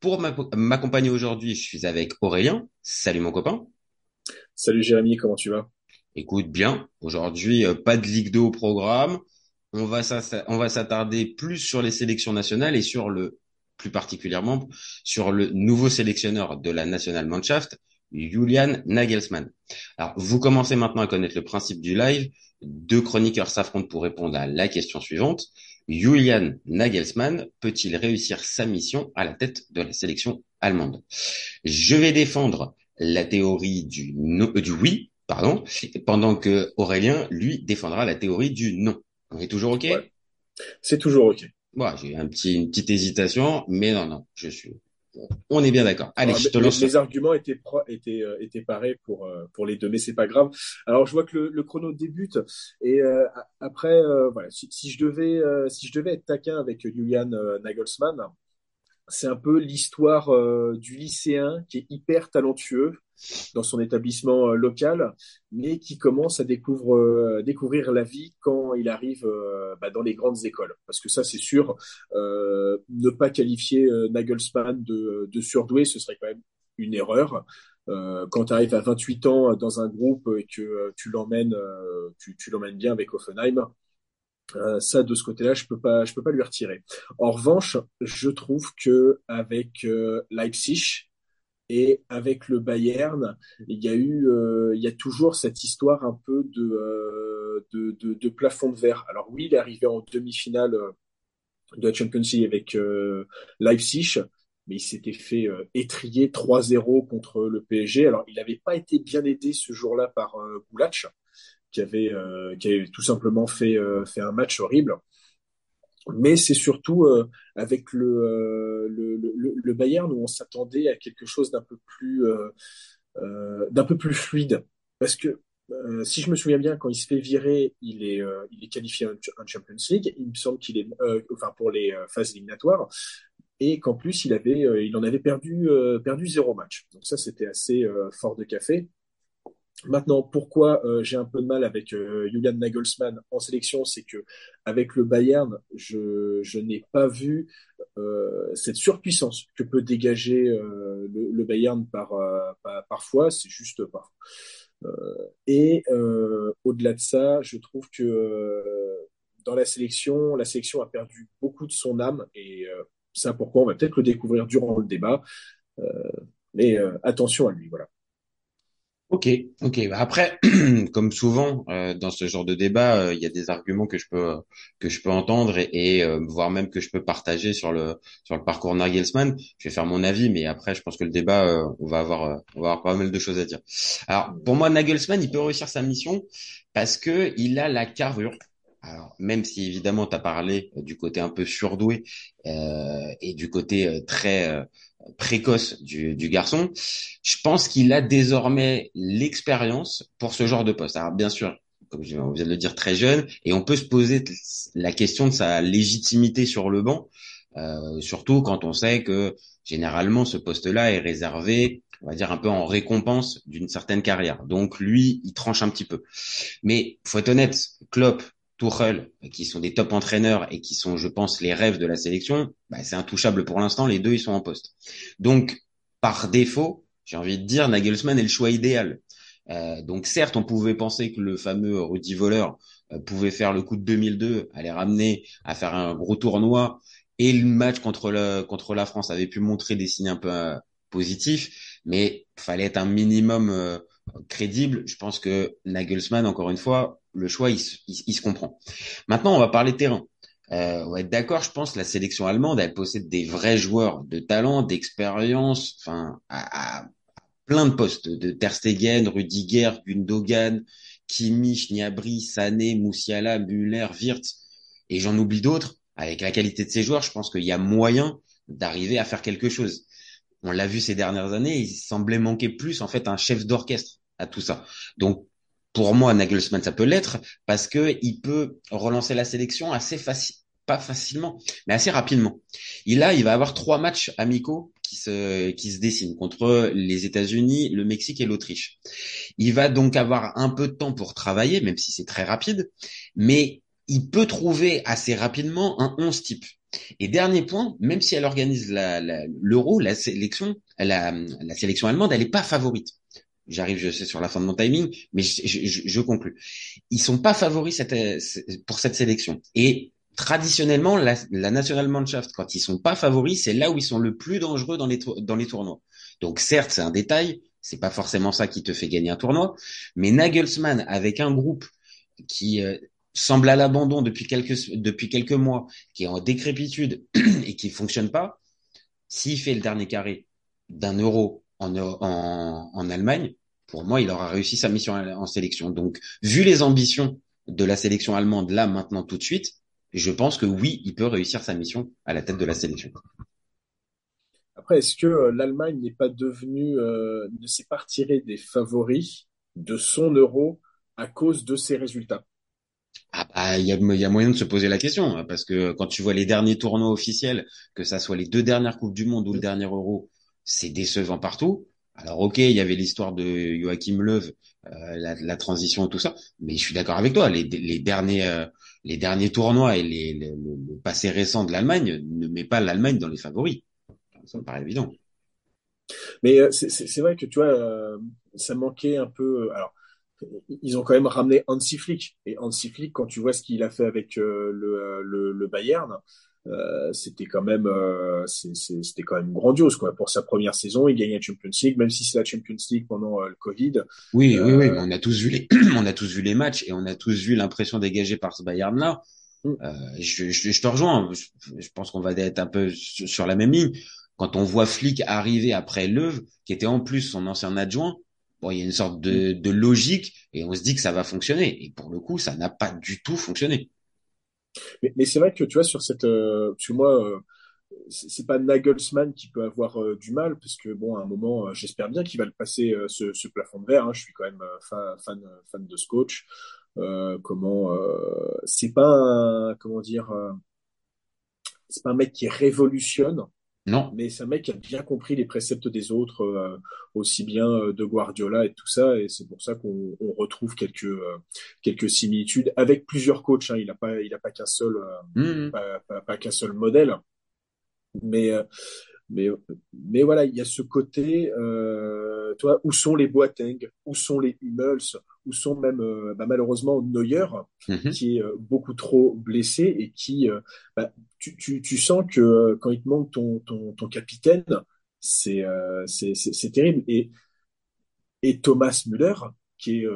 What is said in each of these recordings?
pour m'accompagner aujourd'hui, je suis avec Aurélien. Salut mon copain. Salut Jérémy, comment tu vas? Écoute bien, aujourd'hui, euh, pas de Ligue 2 au programme. On va s'attarder plus sur les sélections nationales et sur le, plus particulièrement, sur le nouveau sélectionneur de la National Mannschaft, Julian Nagelsmann. Alors, vous commencez maintenant à connaître le principe du live. Deux chroniqueurs s'affrontent pour répondre à la question suivante. Julian Nagelsmann peut-il réussir sa mission à la tête de la sélection allemande? Je vais défendre la théorie du, euh, du oui, pardon, pendant que Aurélien, lui, défendra la théorie du non. On est toujours OK? C'est toujours OK. Bon, j'ai un petit, une petite hésitation, mais non, non, je suis, on est bien d'accord. Allez, je te lance. Les, arguments étaient, étaient, euh, étaient pareils pour, euh, pour les deux, mais c'est pas grave. Alors, je vois que le, le chrono débute et euh, après, voilà, si, si, je devais, si je devais être taquin avec Julian Nagelsmann, c'est un peu l'histoire du lycéen qui est hyper talentueux dans son établissement euh, local, mais qui commence à découvrir, euh, découvrir la vie quand il arrive euh, bah, dans les grandes écoles. Parce que ça, c'est sûr, ne pas qualifier Nagelsmann de, de surdoué, ce serait quand même une erreur. quand tu arrives à 28 ans dans un groupe et que tu l'emmènes, tu, tu l'emmènes bien avec Offenheim, ça de ce côté-là, je peux peux pas lui retirer. En revanche, je trouve que avec Leipzig, et avec le Bayern, il y a eu, euh, il y a toujours cette histoire un peu de, euh, plafond de verre. Alors oui, il est arrivé en demi-finale euh, de la Champions League avec Leipzig, mais il s'était fait étrier 3-0 contre le PSG. Alors il n'avait pas été bien aidé ce jour-là par Goulach, qui avait, qui avait tout simplement fait, fait un match horrible. Mais c'est surtout euh, avec le, le, Bayern où on s'attendait à quelque chose d'un peu plus euh, euh, d'un peu plus fluide. Parce que si je me souviens bien quand il se fait virer il est il est qualifié en, Champions League. Il me semble qu'il est enfin pour les phases éliminatoires. Et qu'en plus il avait il en avait perdu perdu zéro match. Donc ça c'était assez fort de café Maintenant, pourquoi euh, j'ai un peu de mal avec euh, Julian Nagelsmann en sélection, c'est que avec le Bayern, je, je n'ai pas vu euh, cette surpuissance que peut dégager euh, le, le, Bayern par, par parfois. C'est juste pas. et au-delà de ça, je trouve que dans la sélection, la sélection a perdu beaucoup de son âme et ça, pourquoi on va peut-être le découvrir durant le débat. mais attention à lui, voilà. Ok, ok. Bah, après, comme souvent euh, dans ce genre de débat, euh, il y a des arguments que je peux que je peux entendre et, euh, voire même que je peux partager sur le sur le parcours Nagelsmann. Je vais faire mon avis, mais après, je pense que le débat, on va avoir on va avoir pas mal de choses à dire. Alors, pour moi, Nagelsmann, il peut réussir sa mission parce que il a la carrure. Alors, même si évidemment, tu as parlé du côté un peu surdoué et du côté très précoce du, du garçon, je pense qu'il a désormais l'expérience pour ce genre de poste. Alors bien sûr, comme on vient de le dire, très jeune, et on peut se poser la question de sa légitimité sur le banc, euh, surtout quand on sait que généralement ce poste-là est réservé, on va dire un peu en récompense d'une certaine carrière. Donc lui, il tranche un petit peu. Mais faut être honnête, Klopp, Tuchel, qui sont des top entraîneurs et qui sont, je pense, les rêves de la sélection, bah, c'est intouchable pour l'instant. Les deux, ils sont en poste. Donc, par défaut, j'ai envie de dire, Nagelsmann est le choix idéal. Euh, donc, certes, on pouvait penser que le fameux Rudy Voleur euh, pouvait faire le coup de 2002, aller ramener à faire un gros tournoi, et le match contre le contre la France avait pu montrer des signes un peu euh, positifs, mais fallait être un minimum crédible. Je pense que Nagelsmann, encore une fois, le choix, il, se comprend. Maintenant, on va parler terrain. Euh, on va être d'accord, je pense, la sélection allemande, elle possède des vrais joueurs de talent, d'expérience, enfin, à, plein de postes, de Ter Stegen, Rudiger, Gundogan, Kimmich, Gnabry, Sané, Moussiala, Müller, Wirtz, et j'en oublie d'autres. Avec la qualité de ces joueurs, je pense qu'il y a moyen d'arriver à faire quelque chose. on l'a vu ces dernières années, il semblait manquer plus en fait un chef d'orchestre à tout ça. Donc pour moi, Nagelsmann, ça peut l'être parce que il peut relancer la sélection assez facile, pas facilement, mais assez rapidement. Il a, il va avoir trois matchs amicaux qui se qui se dessinent contre les États-Unis, le Mexique et l'Autriche. Il va donc avoir un peu de temps pour travailler, même si c'est très rapide, mais il peut trouver assez rapidement un 11 type. Et dernier point, même si elle organise l'euro, la, sélection, la, la sélection allemande, elle n'est pas favorite. J'arrive, je sais, sur la fin de mon timing, mais je, je, je conclus. Ils sont pas favoris cette, pour cette sélection. Et traditionnellement, la, la Nationalmannschaft, quand ils sont pas favoris, c'est là où ils sont le plus dangereux dans les, dans les tournois. Donc certes, c'est un détail, c'est pas forcément ça qui te fait gagner un tournoi, mais Nagelsmann, avec un groupe qui euh, semble à l'abandon depuis quelques, depuis quelques mois, qui est en décrépitude et qui fonctionne pas, s'il fait le dernier carré d'un euro en, en, en, Allemagne, pour moi, il aura réussi sa mission en sélection. Donc, vu les ambitions de la sélection allemande là, maintenant, tout de suite, je pense que oui, il peut réussir sa mission à la tête de la sélection. Après, est-ce que euh, l'Allemagne n'est pas devenue, euh, ne s'est pas retirée des favoris de son euro à cause de ses résultats? Ah bah, il y, a, y a moyen de se poser la question hein, parce que quand tu vois les derniers tournois officiels, que ça soit les deux dernières coupes du monde ou le dernier Euro, c'est décevant partout. Alors ok, il y avait l'histoire de Joachim Löw, euh, la, transition tout ça, mais je suis d'accord avec toi. Les, euh, derniers tournois et le passé récent de l'Allemagne ne met pas l'Allemagne dans les favoris. Ça me paraît évident. Mais euh, c'est vrai que tu vois, ça manquait un peu. Alors ils ont quand même ramené Hansi Flick. Et Hansi Flick, quand tu vois ce qu'il a fait avec le, Bayern, euh, c'était quand même euh, c'était quand même grandiose quoi pour sa première saison il gagne la Champions League même si c'est la Champions League pendant le Covid oui oui oui on a tous vu les on a tous vu les matchs et on a tous vu l'impression dégagée par ce Bayern là mm. je, je, je, te rejoins je, pense qu'on va être un peu sur la même ligne quand on voit Flick arriver après Leuve qui était en plus son ancien adjoint bon, il y a une sorte de, de, logique et on se dit que ça va fonctionner. Et pour le coup, ça n'a pas du tout fonctionné. Mais, c'est vrai que tu vois sur cette, euh, tu moi, euh, c'est pas Nagelsmann qui peut avoir euh, du mal parce que bon, à un moment, j'espère bien qu'il va le passer ce, ce, plafond de verre. Hein. Je suis quand même fan, fan, fan de ce coach. comment, c'est pas un, comment dire, c'est pas un mec qui révolutionne non. Mais c'est un mec qui a bien compris les préceptes des autres, euh, aussi bien euh, de Guardiola et tout ça, et c'est pour ça qu'on retrouve quelques euh, quelques similitudes avec plusieurs coachs. Hein. Il n'a pas il a pas qu'un seul mmh. pas, pas, qu'un seul modèle, mais mais mais voilà, il y a ce côté, toi, où sont les Boateng, où sont les Hummels, où sont même euh, bah, malheureusement Neuer, mhm. qui est euh, beaucoup trop blessé et qui, euh, bah, tu, tu, tu, sens que quand il te manque ton, ton, ton capitaine, c'est c'est terrible. Et, et Thomas Müller, qui est,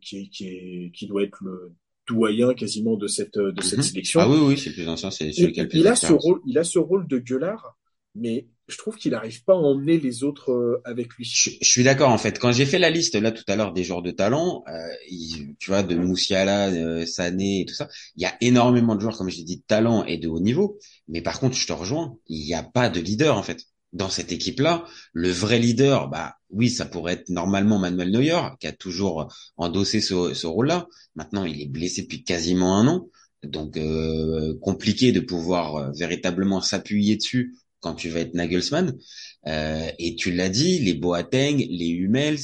qui, qui, est, qui doit être le doyen quasiment de cette de cette mhm. sélection. Ah oui oui, c'est plus ancien, c'est celui qui a le plus Il a ce rôle, il a ce rôle de gueulard, mais je trouve qu'il n'arrive pas à emmener les autres euh, avec lui. Je, suis d'accord en fait. Quand j'ai fait la liste là tout à l'heure des joueurs de talent, euh, tu vois de Moussiala, euh, Sané et tout ça, il y a énormément de joueurs comme j'ai dit de talent et de haut niveau. Mais par contre, je te rejoins, il n'y a pas de leader en fait dans cette équipe-là. Le vrai leader, bah oui, ça pourrait être normalement Manuel Neuer qui a toujours endossé ce, rôle-là. Maintenant, il est blessé depuis quasiment un an. Donc euh, compliqué de pouvoir véritablement s'appuyer dessus quand tu vas être Nagelsmann. Euh, et tu l'as dit, les Boateng, les Hummels,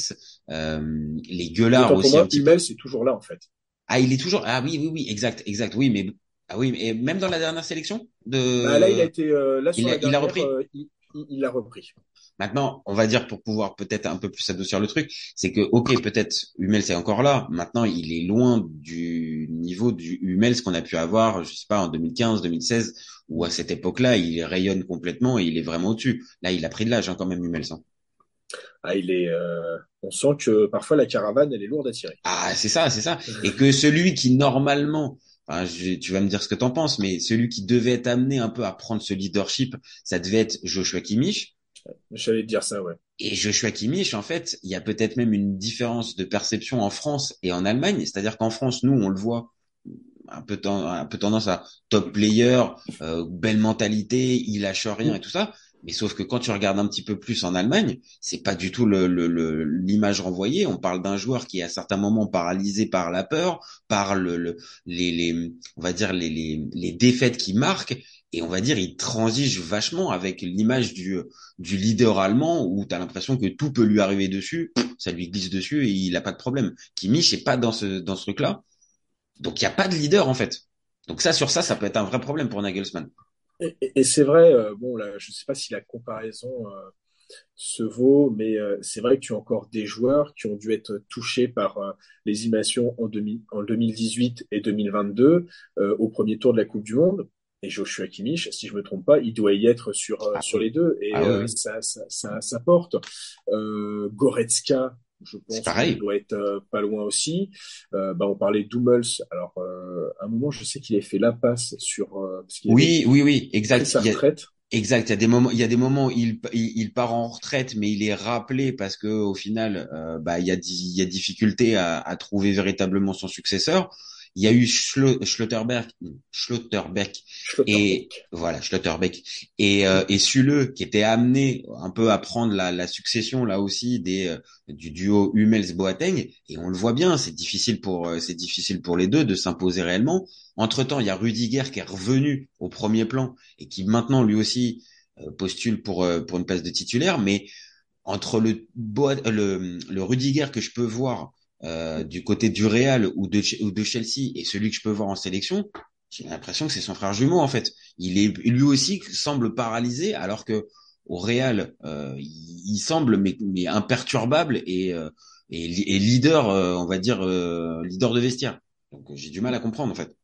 euh, les Gueulards aussi. Moi, Hummels est toujours là en fait. Ah, il est toujours. Ah oui, oui, oui, exact, exact. Oui, mais ah oui, mais même dans la dernière sélection de. Bah, là, il a été. Euh, là, il, a, il a repris. Euh, il, a repris. Maintenant, on va dire pour pouvoir peut-être un peu plus adoucir le truc, c'est que ok, peut-être Hummels est encore là. Maintenant, il est loin du niveau du Hummels qu'on a pu avoir, je sais pas, en 2015, 2016 où à cette époque-là, il rayonne complètement et il est vraiment au-dessus. Là, il a pris de l'âge hein, quand même, Hummels. Hein. Ah, il est. Euh, on sent que parfois la caravane, elle est lourde à tirer. Ah, c'est ça, c'est ça. Et que celui qui normalement, enfin, tu vas me dire ce que t'en penses, mais celui qui devait être amené un peu à prendre ce leadership, ça devait être Joshua Kimmich. J'allais te dire ça, ouais. Et Joshua Kimmich, en fait, il y a peut-être même une différence de perception en France et en Allemagne. C'est-à-dire qu'en France, nous, on le voit, un peu, tendance à top player, euh, belle mentalité, il lâche rien et tout ça. Mais sauf que quand tu regardes un petit peu plus en Allemagne, c'est pas du tout l'image le, le, renvoyée. On parle d'un joueur qui est à certains moments paralysé par la peur, par le, les, les, on va dire les, les, les défaites qui marquent. Et on va dire, il transige vachement avec l'image du, du leader allemand où tu as l'impression que tout peut lui arriver dessus, ça lui glisse dessus et il a pas de problème. Kimmich est pas dans ce, dans ce truc-là. Donc il n'y a pas de leader en fait. Donc ça, sur ça, ça peut être un vrai problème pour Nagelsmann. Et, et, c'est vrai, euh, bon, là, je ne sais pas si la comparaison euh, se vaut, mais euh, c'est vrai que tu as encore des joueurs qui ont dû être touchés par les immersions en, en 2018 et 2022 euh, au premier tour de la Coupe du Monde. Et Joshua Kimmich, si je me trompe pas, il doit y être sur ah, sur les deux et ah, oui. ça, ça, ça, ça, porte. Goretzka, je pense qu'il doit être euh, pas loin aussi. Euh, bah, on parlait d'Hummels. Alors, euh, à un moment, je sais qu'il a fait la passe sur. Euh, oui, oui, oui, exact. Sa retraite. Exact. Il y a des moments, il y a des moments où il, il, il, part en retraite, mais il est rappelé parce que au final, euh, bah, il y a, il y a difficulté à, à trouver véritablement son successeur. Il y a eu Schlotterberg, Schlotterbeck et voilà Schlotterbeck. Et euh, et Sule qui était amené un peu à prendre la, la succession là aussi des euh, du duo Hummels Boateng et on le voit bien c'est difficile pour euh, c'est difficile pour les deux de s'imposer réellement. Entre temps il y a Rudiger qui est revenu au premier plan et qui maintenant lui aussi euh, postule pour pour une place de titulaire. Mais entre le, le, le Rudiger que je peux voir euh, du côté du Real ou de, Chelsea et celui que je peux voir en sélection, j'ai l'impression que c'est son frère jumeau en fait. Il est lui aussi semble paralysé alors que au Real euh, il, semble mais, mais imperturbable et, euh, et, leader euh, on va dire leader de vestiaire. Donc j'ai du mal à comprendre en fait.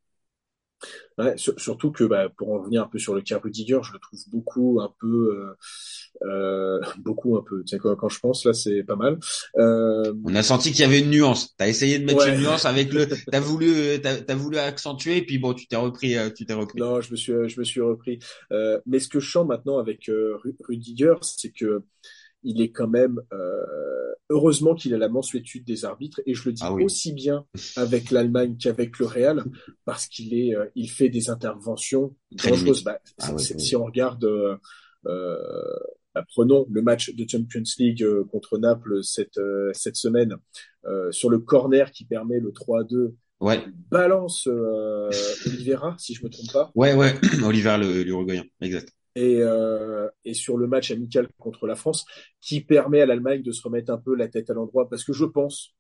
Ouais, surtout que bah, pour en revenir un peu sur le cas Rudiger, je le trouve beaucoup un peu, euh, euh, beaucoup un peu. Tu sais quand, quand je pense là, c'est pas mal. Euh... On a senti qu'il y avait une nuance. T'as essayé de mettre ouais. une nuance avec le. T'as voulu, t'as as voulu accentuer, puis bon, tu t'es repris, euh, tu t'es repris. Non, je me suis, je me suis repris. Euh, mais ce que je sens maintenant avec Rudiger, c'est que il est quand même euh, heureusement qu'il a la mensuétude des arbitres et je le dis ah oui. aussi bien avec l'Allemagne qu'avec le Real parce qu'il est euh, il fait des interventions dangereuses. Bah, ah oui, oui. Si on regarde euh, bah, prenons le match de Champions League euh, contre Naples cette euh, cette semaine sur le corner qui permet le 3-2 Ouais. Balance Oliveira, si je me trompe pas. Ouais, ouais, Oliveira l'Uruguayen, exact et, euh, et sur le match amical contre la France, qui permet à l'Allemagne de se remettre un peu la tête à l'endroit, parce que je pense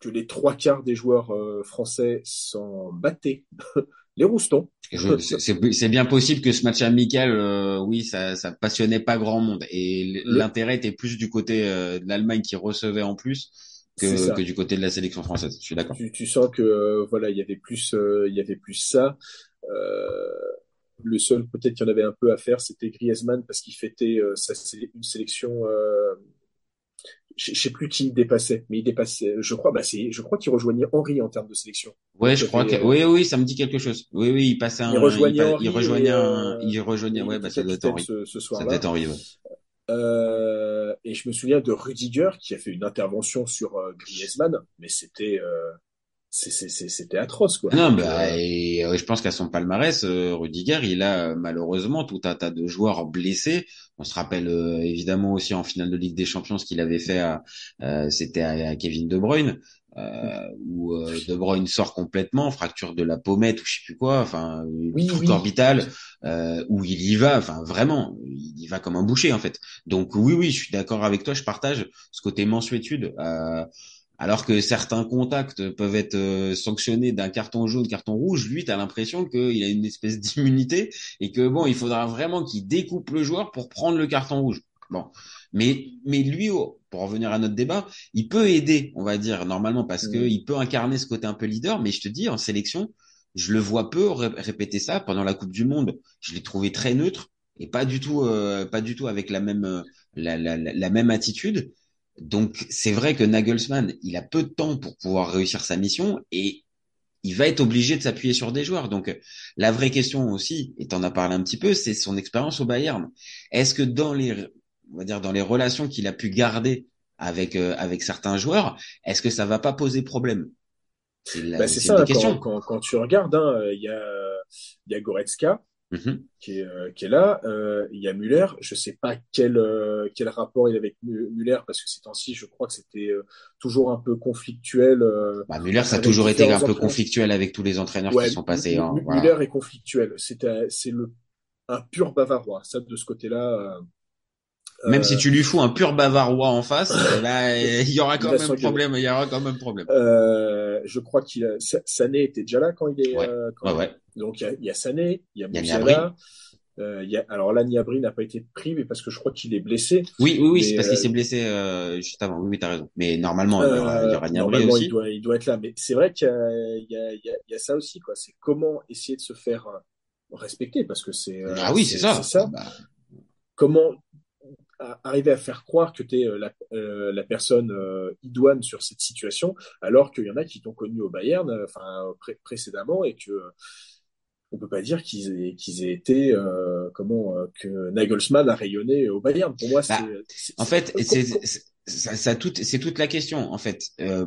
que les trois quarts des joueurs euh, français s'en battaient les roustons. C'est bien possible que ce match amical, euh, oui, ça, ça passionnait pas grand monde, et l'intérêt était plus du côté euh, de l'Allemagne qui recevait en plus. Que, que, du côté de la sélection française. Je suis d'accord. Tu, tu, sens que euh, voilà, il y avait plus, il y avait plus ça. Euh, le seul peut-être qu'il y en avait un peu à faire, c'était Griezmann parce qu'il fêtait euh, sa, une sélection. Euh, je sais plus qui il dépassait, mais il dépassait. Je crois, bah c'est, je crois qu'il rejoignait Henri en termes de sélection. Ouais, je crois que, euh, oui, oui, ça me dit quelque chose. Oui, oui, il passait un. Il rejoignait, il, il rejoignait un, il rejoignait, ouais, bah ça doit être Henri. Ce, ce soir ça doit être Henri, ouais. Euh, et je me souviens de Rudiger qui a fait une intervention sur euh, Griezmann, mais c'était euh, c'était atroce quoi. Non, bah, et, euh, je pense qu'à son palmarès, euh, Rudiger, il a euh, malheureusement tout un tas de joueurs blessés. On se rappelle euh, évidemment aussi en finale de Ligue des Champions ce qu'il avait fait, à, c'était à, à, Kevin De Bruyne, où De Bruyne sort complètement, fracture de la pommette ou je sais plus quoi, enfin oui, truc oui. orbital, où il y va, enfin vraiment, il y va comme un boucher en fait. Donc oui, oui, je suis d'accord avec toi, je partage ce côté mensuétude. Euh, alors que certains contacts peuvent être euh, sanctionnés d'un carton jaune, carton rouge, lui, tu as l'impression qu'il a une espèce d'immunité et que bon, il faudra vraiment qu'il découpe le joueur pour prendre le carton rouge. Bon, mais mais lui, oh, pour revenir à notre débat, il peut aider, on va dire normalement parce mmh. que il peut incarner ce côté un peu leader. Mais je te dis, en sélection, je le vois peu répéter ça pendant la Coupe du Monde. Je l'ai trouvé très neutre et pas du tout, euh, pas du tout avec la même euh, la, la, la même attitude. Donc c'est vrai que Nagelsmann, il a peu de temps pour pouvoir réussir sa mission et il va être obligé de s'appuyer sur des joueurs. Donc la vraie question aussi, et en as parlé un petit peu, c'est son expérience au Bayern. Est-ce que dans les, on va dire dans les relations qu'il a pu garder avec euh, avec certains joueurs, est-ce que ça va pas poser problème? C'est bah, ça. Quand, quand, quand, tu regardes, hein, il y a il y a Goretzka, Mhm. qui est, euh, qui est là. Euh, il y a Muller. Je sais pas quel, euh, quel rapport il a avec Mu- Muller parce que ces temps-ci, je crois que c'était euh, toujours un peu conflictuel. euh, Bah, Müller, ça a toujours été un peu conflictuel avec tous les entraîneurs Ouais, qui sont passés. Hein, voilà. Muller est conflictuel. C'est euh, c'est le un pur bavarois. Ça de ce côté-là. euh, Même si tu lui fous un pur bavarois en face, ben, il y aura quand même problème. Il y aura quand même problème. euh, je crois qu'il a Sa- Sané était déjà là quand il est. Ouais. euh, quand- Ouais, ouais. Donc il y a, y a Sané, il y a Il y a Musiala. Euh, y a, alors là, Niabri n'a pas été pris, mais parce que je crois qu'il est blessé. Oui, oui, oui, c'est parce qu'il euh, s'est blessé euh, juste avant. Oui, oui, t'as raison. Mais normalement, il y aura, il y aura Euh, normalement, aussi. il doit, il doit être là. Mais c'est vrai qu'il y a, y, y, ça aussi, quoi. C'est comment essayer de se faire respecter, parce que c'est. Ah oui, c'est ça. C'est ça. Bah, Comment arriver à faire croire que tu es la, la personne idoine sur cette situation, alors qu'il y en a qui t'ont connu au Bayern, enfin pré- précédemment, et que on peut pas dire qu'ils aient, qu'ils aient été euh, comment euh, que Nagelsmann a rayonné au Bayern. Pour moi, c'est. Bah, c'est- En c'est- fait, com- c'est ça, ça tout, c'est toute la question. En fait, euh,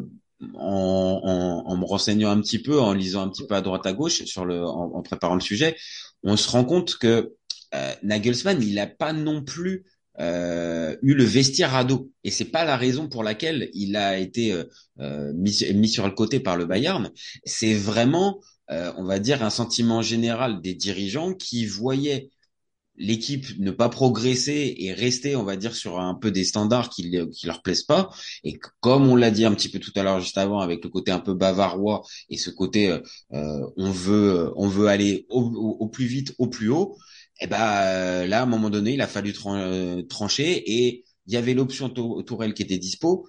en, en, en me renseignant un petit peu, en lisant un petit peu à droite à gauche sur le, en, en préparant le sujet, on se rend compte que euh, Nagelsmann, il n'a pas non plus euh, eu le vestiaire à dos, et c'est pas la raison pour laquelle il a été euh, euh, mis, mis sur le côté par le Bayern. C'est vraiment, euh, on va dire, un sentiment général des dirigeants qui voyaient l'équipe ne pas progresser et rester, on va dire, sur un peu des standards qui, qui leur plaisent pas. Et comme on l'a dit un petit peu tout à l'heure, juste avant, avec le côté un peu bavarois et ce côté, euh, euh, on veut, on veut aller au, plus vite, au plus haut. Et ben euh, là, à un moment donné, il a fallu tran- euh, trancher et il y avait l'option Tou- Tourelle qui était dispo.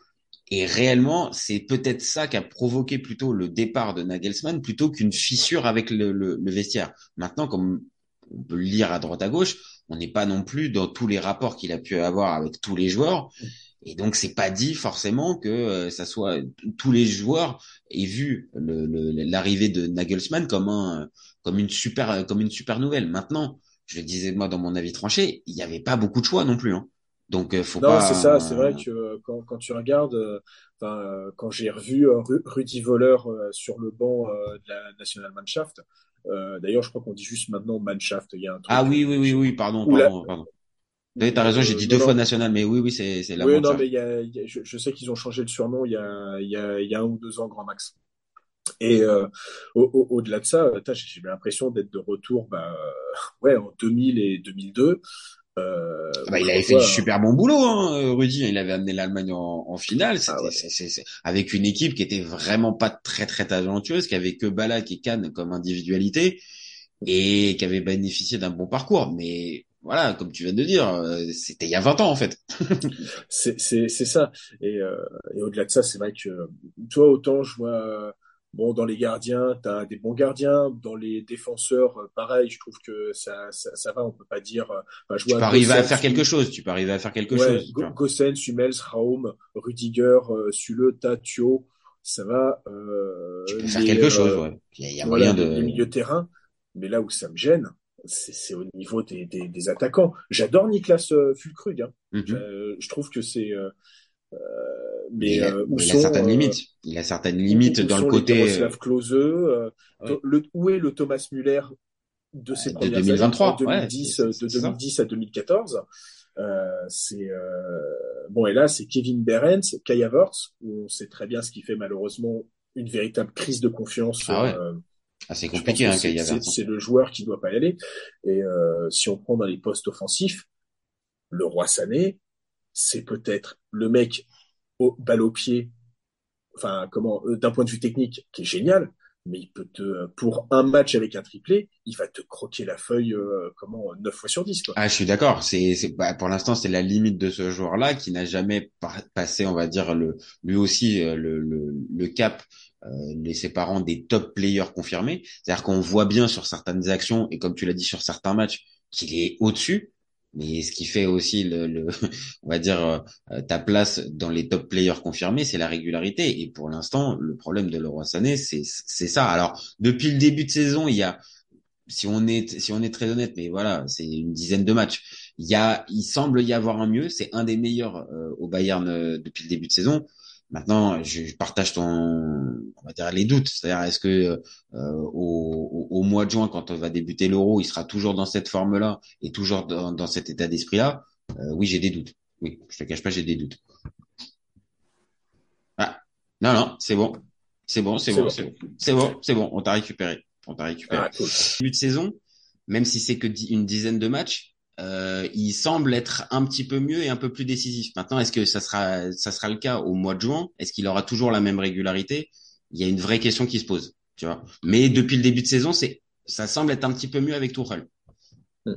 Et réellement, c'est peut-être ça qui a provoqué plutôt le départ de Nagelsmann plutôt qu'une fissure avec le, le, le vestiaire. Maintenant, comme on peut le lire à droite à gauche, on n'est pas non plus dans tous les rapports qu'il a pu avoir avec tous les joueurs. Et donc, c'est pas dit forcément que euh, ça soit tous les joueurs aient vu l'arrivée de Nagelsmann comme un, comme une super, comme une super nouvelle. Maintenant, je le disais moi dans mon avis tranché, il n'y avait pas beaucoup de choix non plus. Hein. Donc, euh, faut Non, pas. c'est ça, c'est vrai que euh, quand, quand tu regardes, euh, quand j'ai revu Ru- Rudi Voller sur le banc de la Nationalmannschaft, euh, d'ailleurs, je crois qu'on dit juste maintenant Mannschaft, il y a un truc. Ah oui, oui, oui, oui, pardon, Ou la- pardon, pardon. T'as raison, j'ai dit deux fois national, mais oui, oui, c'est c'est la Oui, non, Mannschaft. mais il y a, il y a- je, je sais qu'ils ont changé le surnom il y a, il y a, il y a un ou deux ans, grand max. Et euh, au- au- au-delà de ça, j'ai l'impression d'être de retour bah, ouais, en 2000 et 2002. Euh, Ah bah, il avait fait du super bon boulot, hein, euh, Rudy. Il avait amené l'Allemagne en, en finale. Ah ouais. c'est- c'est- avec une équipe qui était vraiment pas très très talentueuse, qui avait que Balak et Kahn comme individualité et qui avait bénéficié d'un bon parcours. Mais voilà, comme tu viens de dire, euh, c'était il y a 20 ans en fait. C'est ça. Et, euh, et au-delà de ça, c'est vrai que toi autant je vois euh, bon dans les gardiens, t'as des bons gardiens, dans les défenseurs, euh, pareil, je trouve que ça ça, ça va. On peut pas dire. euh, Enfin, je Tu peux arriver à faire quelque chose. Tu peux arriver à faire quelque Ouais, chose. tu Go- vois. Gosens, Hummels, Raum, Rudiger, euh, Sule, Tatio, ça va. Euh, Tu peux faire les, quelque chose. Ouais. Il y a, il y a voilà, moyen les, les de. milieux de terrain. Mais là où ça me gêne, c'est au niveau des, des, des attaquants. J'adore Niklas euh, Füllkrug. Hein. Mhm. Je, je trouve que c'est. Mais mais il a, euh, où il a sont, certaines euh, limites. Il a certaines limites où dans le sont les côté. Miroslav Klose, euh, Ouais. le, où est le Thomas Müller de de premières 2023, années, en ouais, 2010, c'est- euh, c'est de ça. 2010 à 2014 euh, c'est euh, bon et là c'est Kevin Behrens, Kai Havertz où on sait très bien ce qui fait malheureusement une véritable crise de confiance Ah ouais. euh, Ah, c'est compliqué, hein, c'est- qu'il y avait. c'est le joueur qui doit pas y aller. Et si on prend dans les postes offensifs, le roi Sané, c'est peut-être le mec au balle au pied, enfin comment, euh, d'un point de vue technique, qui est génial, mais il peut te, pour un match avec un triplé, il va te croquer la feuille, euh, comment, 9 fois sur 10 quoi. Ah, je suis d'accord. C'est, bah, pour l'instant, c'est la limite de ce joueur-là qui n'a jamais passé, on va dire, lui aussi, euh, le cap, euh, les séparant des top players confirmés. C'est-à-dire qu'on voit bien sur certaines actions et comme tu l'as dit sur certains matchs qu'il est au-dessus. Mais ce qui fait aussi le, le on va dire, euh, ta place dans les top players confirmés, c'est la régularité. Et pour l'instant, le problème de Leroy Sané, c'est, c'est ça. Alors, depuis le début de saison, il y a, si on est si on est très honnête, mais voilà, c'est une dizaine de matchs. Il y a, il semble y avoir un mieux. C'est un des meilleurs euh, au Bayern euh, depuis le début de saison. Maintenant, je, je partage ton, on va dire les doutes. C'est-à-dire, est-ce que euh, au, au, au mois de juin, quand on va débuter l'Euro, il sera toujours dans cette forme-là et toujours dans, dans cet état d'esprit-là? Euh, Oui, j'ai des doutes. Oui, je te cache pas, j'ai des doutes. Ah, non, non, c'est bon, c'est bon, c'est bon, c'est bon, c'est bon, c'est bon. On t'a récupéré, on t'a récupéré. Ah, cool. Début de saison, même si c'est que une dizaine de matchs, euh, il semble être un petit peu mieux et un peu plus décisif. Maintenant, est-ce que ça sera, ça sera le cas au mois de juin? Est-ce qu'il aura toujours la même régularité? Il y a une vraie question qui se pose, tu vois. Mais depuis le début de saison, c'est, ça semble être un petit peu mieux avec Tuchel. Hmm.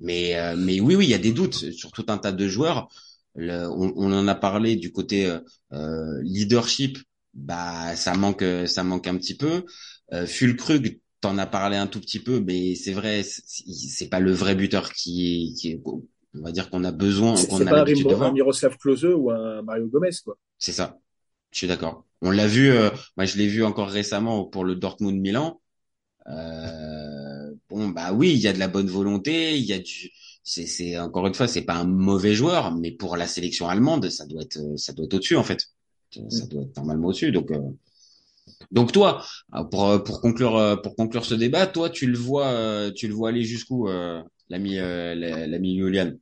Mais, euh, mais oui, oui, il y a des doutes sur tout un tas de joueurs. Le- on, on en a parlé du côté euh, euh, leadership, bah ça manque, ça manque un petit peu. Euh, Fulkrug, t'en as parlé un tout petit peu, mais c'est vrai, c'est pas le vrai buteur qui, qui est, on va dire qu'on a besoin, qu'on a l'habitude de Rim- un voir. Miroslav Klose ou un Mario Gomez, quoi. C'est ça. Je suis d'accord. On l'a vu, euh, moi je l'ai vu encore récemment pour le Dortmund Milan. Euh, bon bah oui, il y a de la bonne volonté, il y a du, c'est, c'est encore une fois, c'est pas un mauvais joueur, mais pour la sélection allemande, ça doit être, ça doit être au-dessus en fait. Ça doit être normalement au-dessus. Donc, euh, donc toi, euh, pour pour conclure euh, pour conclure ce débat, toi tu le vois, euh, tu le vois aller jusqu'où, euh, l'ami euh, la- l'ami Julian?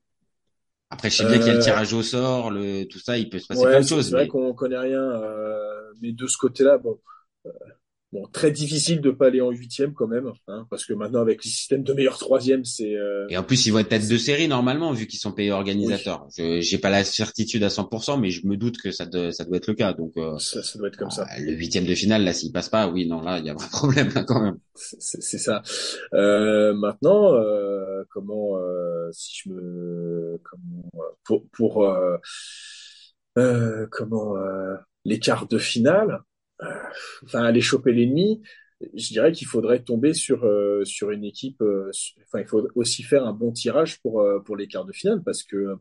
Après, je sais bien qu'il y a le Euh, tirage au sort, le tout ça, il peut se passer Ouais, plein de choses. c'est vrai mais- qu'on connaît rien, euh, mais de ce côté-là, bon, euh, bon, très difficile de pas aller en huitième quand même, hein, parce que maintenant avec le système de meilleur troisième, c'est euh, Et en plus, ils vont être tête de série normalement, vu qu'ils sont payés organisateurs. Je j'ai pas la certitude à 100%, mais je me doute que ça, doit- ça doit être le cas. Donc, euh, ça, ça doit être comme ça. ah, le huitième de finale, là, s'il passe pas, oui, non, là, il y a un problème là, quand même. C'est ça. Euh, maintenant, euh, comment, euh, si je me, comment, pour, pour comment, euh, les quarts de finale, enfin, aller choper l'ennemi, je dirais qu'il faudrait tomber sur euh, une équipe. euh, enfin, il faut aussi faire un bon tirage pour euh, pour les quarts de finale parce que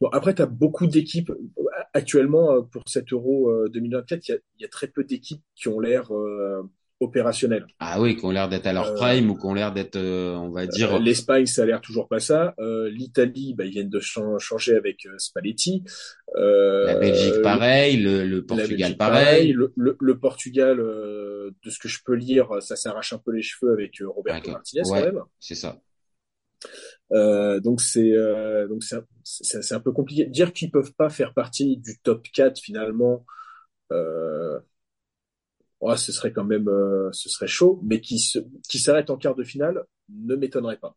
Bon, après, tu as beaucoup d'équipes. Actuellement, pour cet Euro euh, 2024, il y a, il y a très peu d'équipes qui ont l'air opérationnelles. Ah oui, qui ont l'air d'être à leur Euh, prime ou qui ont l'air d'être, euh, on va dire, Euh, L'Espagne, ça a l'air toujours pas ça. L'Italie, bah, ils viennent de chan- changer avec Spalletti. La Belgique pareil, le, Portugal pareil. Le, le- le Portugal, de ce que je peux lire, ça s'arrache un peu les cheveux avec Roberto Martinez ouais. quand même. C'est ça. Euh, donc c'est euh, donc c'est un, un peu compliqué. Dire qu'ils peuvent pas faire partie du top 4 finalement, euh, ouais, ce serait quand même euh, ce serait chaud, mais qui se qui s'arrête en quart de finale ne m'étonnerait pas.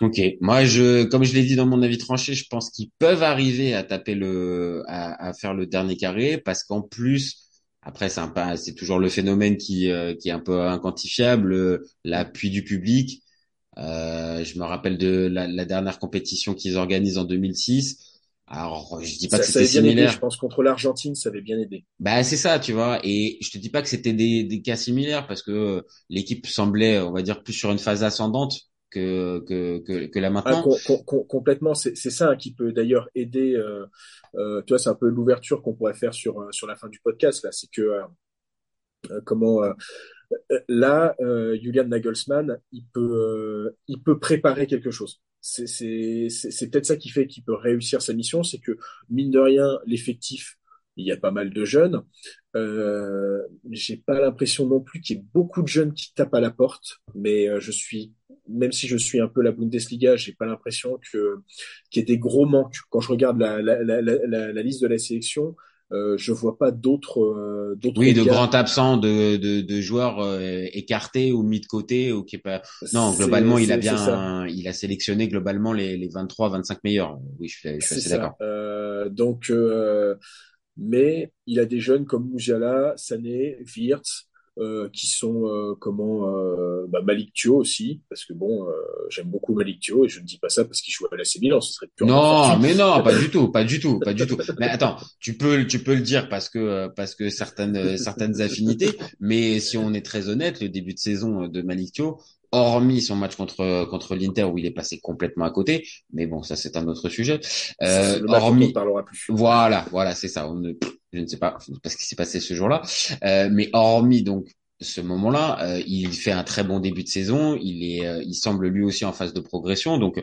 Ok. Moi, je, comme je l'ai dit dans mon avis tranché, je pense qu'ils peuvent arriver à taper le, à, à faire le dernier carré, parce qu'en plus, après, c'est un c'est toujours le phénomène qui, euh, qui est un peu inquantifiable, euh, l'appui du public. Euh, je me rappelle de la, la dernière compétition qu'ils organisent en 2006. Alors, je dis pas Ça, que c'était bien aidé, similaire. je pense contre l'Argentine, ça avait bien aidé. Bah c'est ça, tu vois. Et je te dis pas que c'était des, des cas similaires parce que euh, l'équipe semblait, on va dire, plus sur une phase ascendante que que que, que là Ah, maintenant. com- com- com- complètement, c'est c'est ça hein, qui peut d'ailleurs aider. Euh, euh, tu vois, c'est un peu l'ouverture qu'on pourrait faire sur euh, sur la fin du podcast là, c'est que euh, euh, comment là, euh, Julian Nagelsmann, il peut euh, il peut préparer quelque chose. C'est peut-être ça qui fait qu'il peut réussir sa mission, c'est que mine de rien, l'effectif, il y a pas mal de jeunes. Euh, j'ai pas l'impression non plus qu'il y ait beaucoup de jeunes qui tapent à la porte, mais euh, je suis même si je suis un peu la Bundesliga, j'ai pas l'impression qu'il y ait des gros manques. Quand je regarde la, la, la, la liste de la sélection, euh, je vois pas d'autres euh, d'autres Oui, de grands absents, de, de, de joueurs euh, écartés ou mis de côté ou qui est pas. Non, globalement, il a bien, il a sélectionné globalement les, les 23, 25 meilleurs. Oui, je suis, je suis C'est assez d'accord. Euh, donc, euh, mais il a des jeunes comme Mouziala, Sané, Wirtz, euh, qui sont euh, comment euh, bah, Malik Thio aussi, parce que bon, euh, j'aime beaucoup Malik Thio et je ne dis pas ça parce qu'il joue à l'AC Milan, ce serait purement Non, mais non, pas du tout, pas du tout, pas du tout. Mais attends, tu peux, tu peux le dire parce que, euh, parce que certaines, certaines affinités. Mais si on est très honnête, le début de saison de Malik Thio, hormis son match contre, contre l'Inter où il est passé complètement à côté, mais bon, ça c'est un autre sujet. Euh, on hormis, ne parlera plus. Voilà, voilà, c'est ça. On ne, je ne sais pas, parce qu'il s'est passé ce jour-là. Euh, mais hormis donc ce moment-là, euh, il fait un très bon début de saison. Il est, euh, il semble lui aussi en phase de progression. Donc,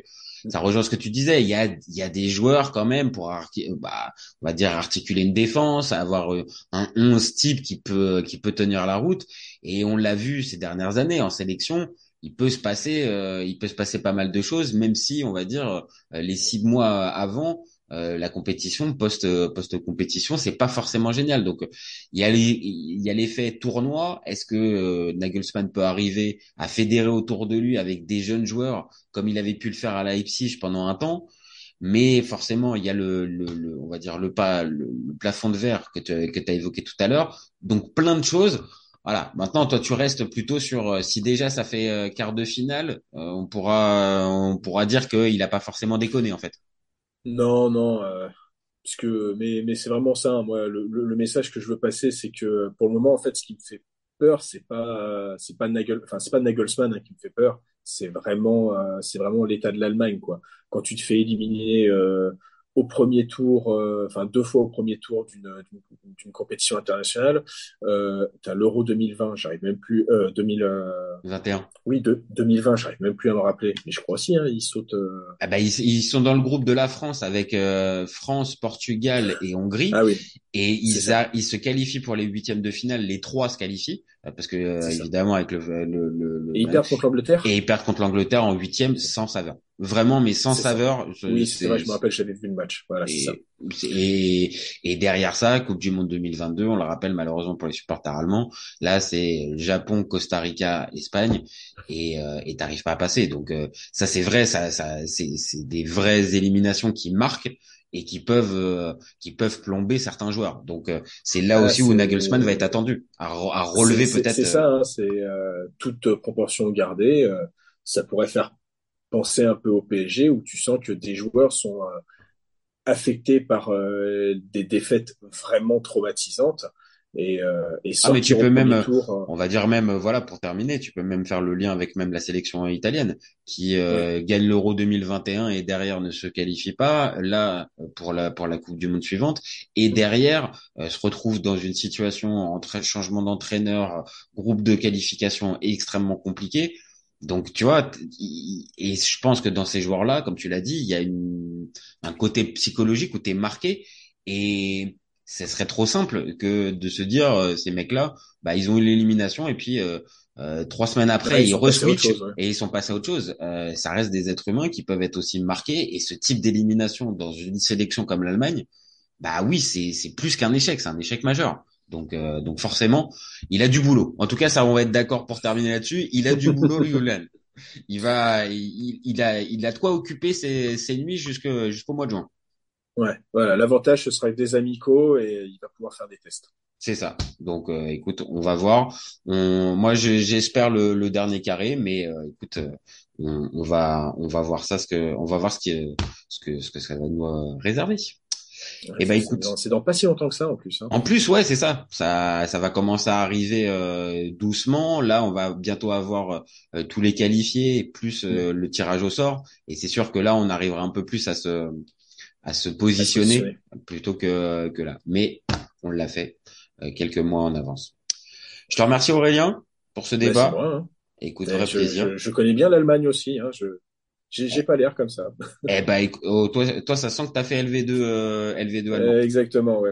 ça rejoint ce que tu disais. Il y a, il y a des joueurs quand même pour, bah, on va dire articuler une défense, avoir euh, un 11 type qui peut, qui peut tenir la route. Et on l'a vu ces dernières années en sélection. Il peut se passer, euh, il peut se passer pas mal de choses, même si on va dire euh, les six mois avant, euh, la compétition post post compétition c'est pas forcément génial. Donc il y a l'effet tournoi. Est-ce que euh, Nagelsmann peut arriver à fédérer autour de lui avec des jeunes joueurs comme il avait pu le faire à Leipzig pendant un temps? Mais forcément il y a le, le, on va dire le pas le, plafond de verre que tu que as évoqué tout à l'heure. Donc plein de choses voilà. Maintenant, toi, tu restes plutôt sur euh, si déjà ça fait quart de finale, on pourra on pourra dire qu'il n'a pas forcément déconné en fait. Non, non, euh, parce que mais mais c'est vraiment ça. hein. Moi, le, le, le message que je veux passer, c'est que pour le moment, en fait, ce qui me fait peur, c'est pas c'est pas Nagel, enfin c'est pas Nagelsmann hein, qui me fait peur. C'est vraiment euh, c'est vraiment l'état de l'Allemagne, quoi. Quand tu te fais éliminer euh, au premier tour, euh, enfin deux fois au premier tour d'une d'une compétition internationale. Euh, T'as l'Euro 2020, j'arrive même plus. Euh, 2021. Oui, de, 2020, j'arrive même plus à me rappeler. Mais je crois aussi, hein, ils sautent. Euh, ah bah ils, ils, sont dans le groupe de la France avec euh, France, Portugal et Hongrie. Ah oui. Et ils, a, ils se qualifient pour les huitièmes de finale. Les trois se qualifient parce que euh, évidemment avec le, le, le, et ils perdent contre l'Angleterre? Et ils perdent contre l'Angleterre en huitième sans saveur. Vraiment, mais sans saveur. Oui, c'est vrai, je me rappelle, j'avais vu le match. Voilà, et, ça. Et, et derrière ça, Coupe du Monde 2022, on le rappelle malheureusement pour les supporters allemands, là c'est Japon, Costa Rica, Espagne, et euh, et t'arrives pas à passer. Donc euh, ça c'est vrai, ça, ça c'est des vraies éliminations qui marquent et qui peuvent euh, qui peuvent plomber certains joueurs. Donc euh, c'est là ah, aussi où Nagelsmann va être attendu à, à relever peut-être. C'est ça, hein, c'est toute proportion gardée. ça pourrait faire penser un peu au PSG où tu sens que des joueurs sont affectés par des défaites vraiment traumatisantes et, euh, et ah mais tu peux même, tour, on va dire même, voilà, pour terminer, tu peux même faire le lien avec même la sélection italienne qui euh, gagne l'Euro 2021 et derrière ne se qualifie pas là pour la pour la Coupe du Monde suivante. Et derrière euh, se retrouve dans une situation entre changement d'entraîneur, groupe de qualification extrêmement compliqué. Donc tu vois, et je pense que dans ces joueurs-là, comme tu l'as dit, il y a une, un côté psychologique où tu es marqué. Et ce serait trop simple que de se dire euh, ces mecs-là, bah ils ont eu l'élimination et puis euh, euh, trois semaines après ils, ils re-switchent et ils sont passés à autre chose. Euh, ça reste des êtres humains qui peuvent être aussi marqués et ce type d'élimination dans une sélection comme l'Allemagne, bah oui c'est c'est plus qu'un échec, c'est un échec majeur. Donc donc forcément il a du boulot. En tout cas ça on va être d'accord pour terminer là-dessus. Il a du boulot Julian. Il va il, il a il a de quoi occuper ses, ses nuits jusqu'au mois de juin. Ouais, voilà. L'avantage, ce sera avec des amicaux et il va pouvoir faire des tests. C'est ça. Donc, euh, écoute, on va voir. On... Moi, j'espère le, le, dernier carré, mais euh, écoute, euh, on, on, va, on va voir ça, ce que, on va voir ce qui, ce que, ce que ça va nous réserver. et eh ben écoute, c'est dans pas si longtemps que ça en plus. Hein. En plus, ouais, c'est ça. Ça, ça va commencer à arriver doucement. Là, on va bientôt avoir tous les qualifiés, plus mm. le tirage au sort. Et c'est sûr que là, on arrivera un peu plus à se à se positionner plutôt que, que là. Mais on l'a fait euh, quelques mois en avance. Je te remercie Aurélien pour ce débat. Moi, hein. Écoute, vrai plaisir. Je, je, connais bien l'Allemagne aussi. Hein. Je, j'ai pas l'air comme ça. Eh ben, oh, toi, toi, ça sent que tu as fait LV2, euh, LV2 exactement, ouais.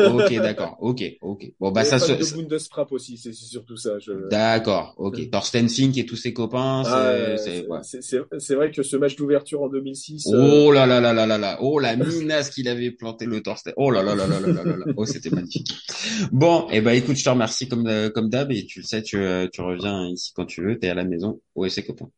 Oh, ok, d'accord. Ok, ok. Bon, bah, ça se. De Bundesprap aussi, c'est surtout ça. Je... D'accord, ok. Thorsten Fink et tous ses copains. C'est ah, ouais. vrai que ce match d'ouverture en 2006. Oh là là là là là là. Oh la minace qu'il avait planté le Thorsten. Oh là là là là là là là. là. Oh, c'était magnifique. Bon, eh ben, écoute, je te remercie comme, comme d'hab et tu le sais, tu, tu reviens ici quand tu veux. T'es à la maison. Ouais, ses copains.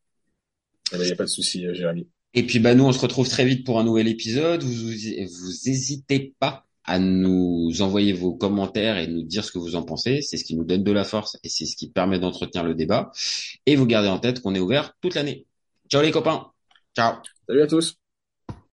Il eh n'y ben, a pas de souci, euh, Jérémy. Et puis bah nous on se retrouve très vite pour un nouvel épisode. Vous vous hésitez pas à nous envoyer vos commentaires et nous dire ce que vous en pensez. C'est ce qui nous donne de la force et c'est ce qui permet d'entretenir le débat. Et vous gardez en tête qu'on est ouvert toute l'année. Ciao les copains. Ciao. Salut à tous.